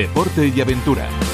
deporte y aventura.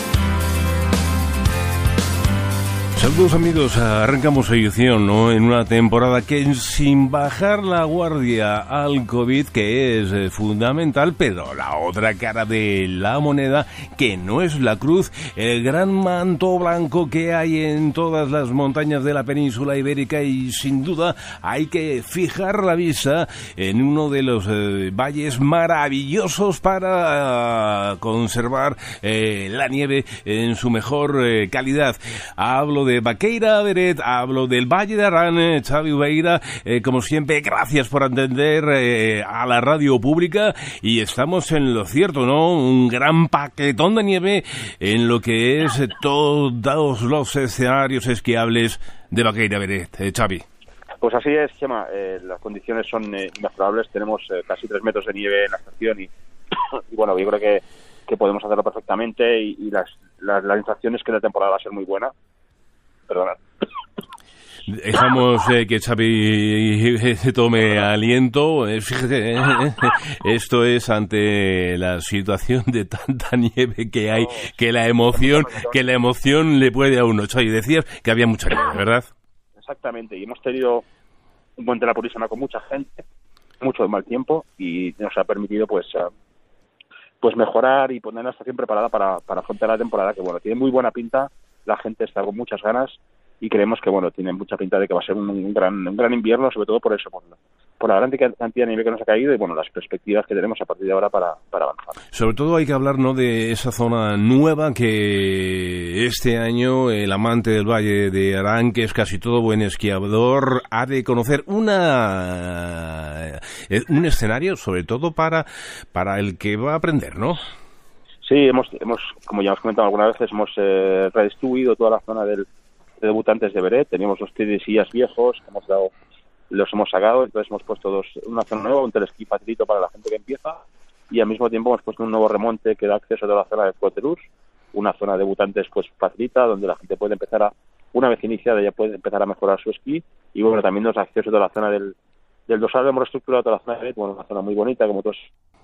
Saludos amigos, arrancamos edición ¿no? en una temporada que sin bajar la guardia al COVID, que es eh, fundamental, pero la otra cara de la moneda, que no es la cruz, el gran manto blanco que hay en todas las montañas de la península ibérica y sin duda hay que fijar la vista en uno de los eh, valles maravillosos para conservar eh, la nieve en su mejor calidad. Hablo de Baqueira Beret, hablo del Valle de Arán, eh, Xavi Ubeira, eh, como siempre, gracias por atender eh, a la radio pública y estamos en lo cierto, ¿no? Un gran paquetón de nieve en lo que es todos los escenarios esquiables de Baqueira Beret, Xavi. Pues así es, Chema. las condiciones son inmejorables. Tenemos casi tres metros de nieve en la estación y, bueno, yo creo que, que podemos hacerlo perfectamente y, las, las, la sensación es que la temporada va a ser muy buena perdona. Dejamos eh, que Xavi tome aliento. Eh, fíjate, eh, esto es ante la situación de tanta nieve que hay, que la emoción, que la emoción le puede a uno. Xavi, decías que había mucha nieve, ¿verdad? Exactamente, y hemos tenido un puente de la Purísima con mucha gente, mucho mal tiempo, y nos ha permitido pues pues mejorar y poner la estación preparada para, para afrontar la temporada, que bueno, tiene muy buena pinta la gente está con muchas ganas y creemos que bueno tiene mucha pinta de que va a ser un, gran un gran invierno sobre todo por eso por la, por la gran cantidad de nieve que nos ha caído y bueno las perspectivas que tenemos a partir de ahora para, para avanzar. Sobre todo hay que hablar no de esa zona nueva que este año el amante del valle de Arán que es casi todo buen esquiador ha de conocer una eh, un escenario sobre todo para para el que va a aprender no Sí, hemos, hemos, como ya hemos comentado algunas veces, hemos eh, redistribuido toda la zona del, de debutantes de Beret. Teníamos los sillas viejos, hemos dado, los hemos sacado, entonces hemos puesto dos, una zona nueva, un telesquí facilito para la gente que empieza, y al mismo tiempo hemos puesto un nuevo remonte que da acceso a toda la zona de Coterus, una zona de debutantes pues facilita, donde la gente puede empezar a, una vez iniciada ya puede empezar a mejorar su esquí, y bueno, también nos da acceso a toda la zona del, del dorsal, hemos reestructurado toda la zona de Beret, bueno, una zona muy bonita, como todos,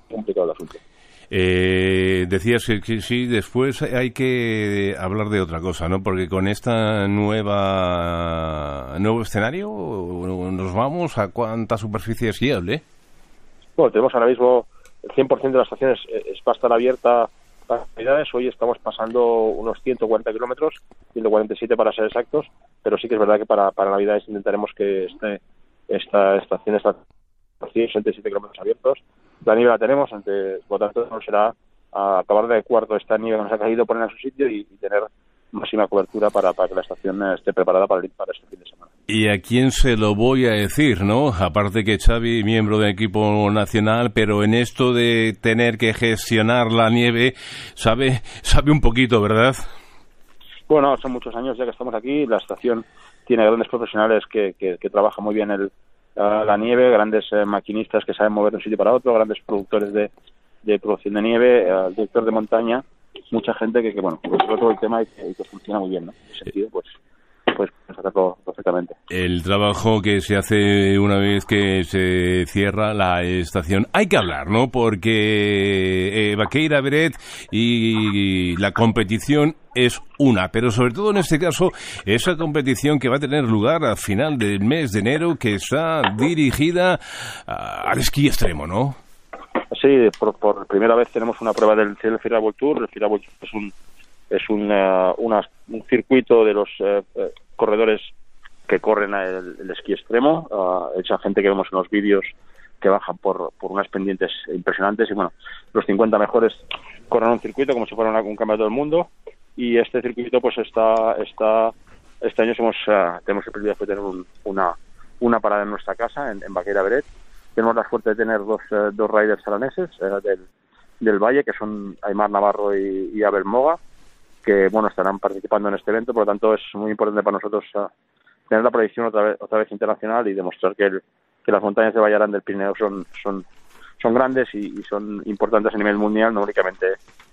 complicado el asunto. Eh, decías que, sí, después hay que hablar de otra cosa, ¿no? Porque con esta nueva nuevo escenario nos vamos a cuánta superficie es guiable. Bueno, tenemos ahora mismo el 100% de las estaciones es, va a estar abierta para actividades. Hoy estamos pasando unos 140 kilómetros, 147 para ser exactos, pero sí que es verdad que para, para Navidades intentaremos que este, esta estación esté 167 kilómetros abiertos la nieve la tenemos, ante, por lo tanto no será acabar de cuarto esta nieve que nos ha caído, poner en su sitio y, tener máxima cobertura para, para, que la estación esté preparada para, para este fin de semana. ¿Y a quién se lo voy a decir, no? Aparte que Xavi, miembro del equipo nacional, pero en esto de tener que gestionar la nieve, sabe, sabe un poquito, ¿verdad? Bueno, son muchos años ya que estamos aquí, la estación tiene grandes profesionales que, que, que trabajan muy bien el, la nieve, grandes eh, maquinistas que saben mover de un sitio para otro, grandes productores de, de producción de nieve, el eh, director de montaña, mucha gente que, que bueno, pues todo el tema y que, funciona muy bien, ¿no? En ese sentido, pues pues hacerlo perfectamente. El trabajo que se hace una vez que se cierra la estación. Hay que hablar, ¿no? Porque eh, Baqueira Beret y la competición es una, pero sobre todo en este caso, esa competición que va a tener lugar a final del mes de enero, que está dirigida al esquí extremo, ¿no? Sí, por, primera vez tenemos una prueba del, del Tour. El Tour es un es una, un circuito de los eh, eh, corredores que corren el, esquí extremo, uh, esa gente que vemos en los vídeos que bajan por, por unas pendientes impresionantes. Y bueno, los 50 mejores corren un circuito como si fuera un campeonato del mundo. Y este circuito pues está, está este año somos, uh, tenemos el privilegio de tener una, una parada en nuestra casa, en, en Baqueira Beret. Tenemos la suerte de tener dos, uh, dos riders alaneses del, del Valle, que son Aymar Navarro y, y Abel Moga que bueno estarán participando en este evento, por lo tanto es muy importante para nosotros tener la proyección otra vez, otra vez internacional y demostrar que, que las montañas de Vallarán del Pirineo son, son, son grandes y, son importantes a nivel mundial, no únicamente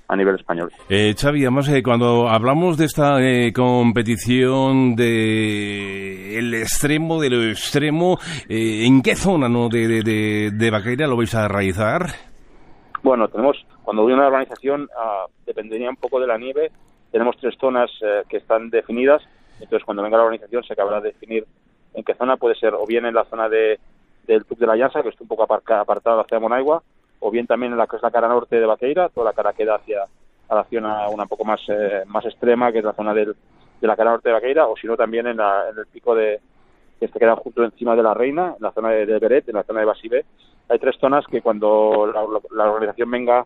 a nivel español. Eh, Xavi, además, eh, cuando hablamos de esta eh, competición de el extremo de lo extremo, eh, ¿en qué zona no de, de, de, de Baqueira lo vais a realizar? Bueno, tenemos, cuando viene una organización, ah, dependería un poco de la nieve. Tenemos tres zonas eh, que están definidas, entonces cuando venga la organización se acabará de definir en qué zona. Puede ser, o bien en la zona de, del Tub de la Llanza, que está un poco apartado hacia Monaigua, o bien también en la que es la cara norte de Baqueira, toda la cara queda hacia a la zona una poco más, eh, más extrema, que es la zona del, de la cara norte de Baqueira, o si no también en, la, en el pico de que se queda justo encima de la Reina, en la zona de, de Beret, en la zona de Basibé. Hay tres zonas que cuando la, organización venga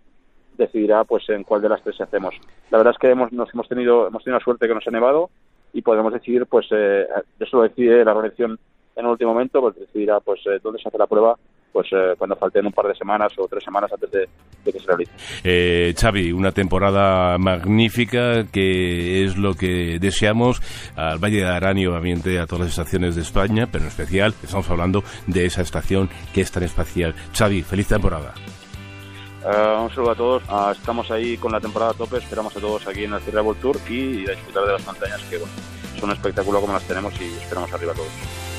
decidirá pues en cuál de las tres hacemos. La verdad es que hemos, nos hemos tenido hemos tenido la suerte que nos ha nevado y podemos decidir pues eh, eso lo decide la organización en el último momento, pues decidirá pues eh, dónde se hace la prueba pues eh, cuando falten un par de semanas o tres semanas antes de, que se realice. Eh, Xavi, una temporada magnífica que es lo que deseamos al Valle de Arán y obviamente a todas las estaciones de España, pero en especial estamos hablando de esa estación que es tan especial. Xavi, feliz temporada. Uh, un saludo a todos. Uh, estamos ahí con la temporada a tope. Esperamos a todos aquí en el World Tour y a disfrutar de las montañas que bueno, son un como las tenemos y esperamos arriba a todos.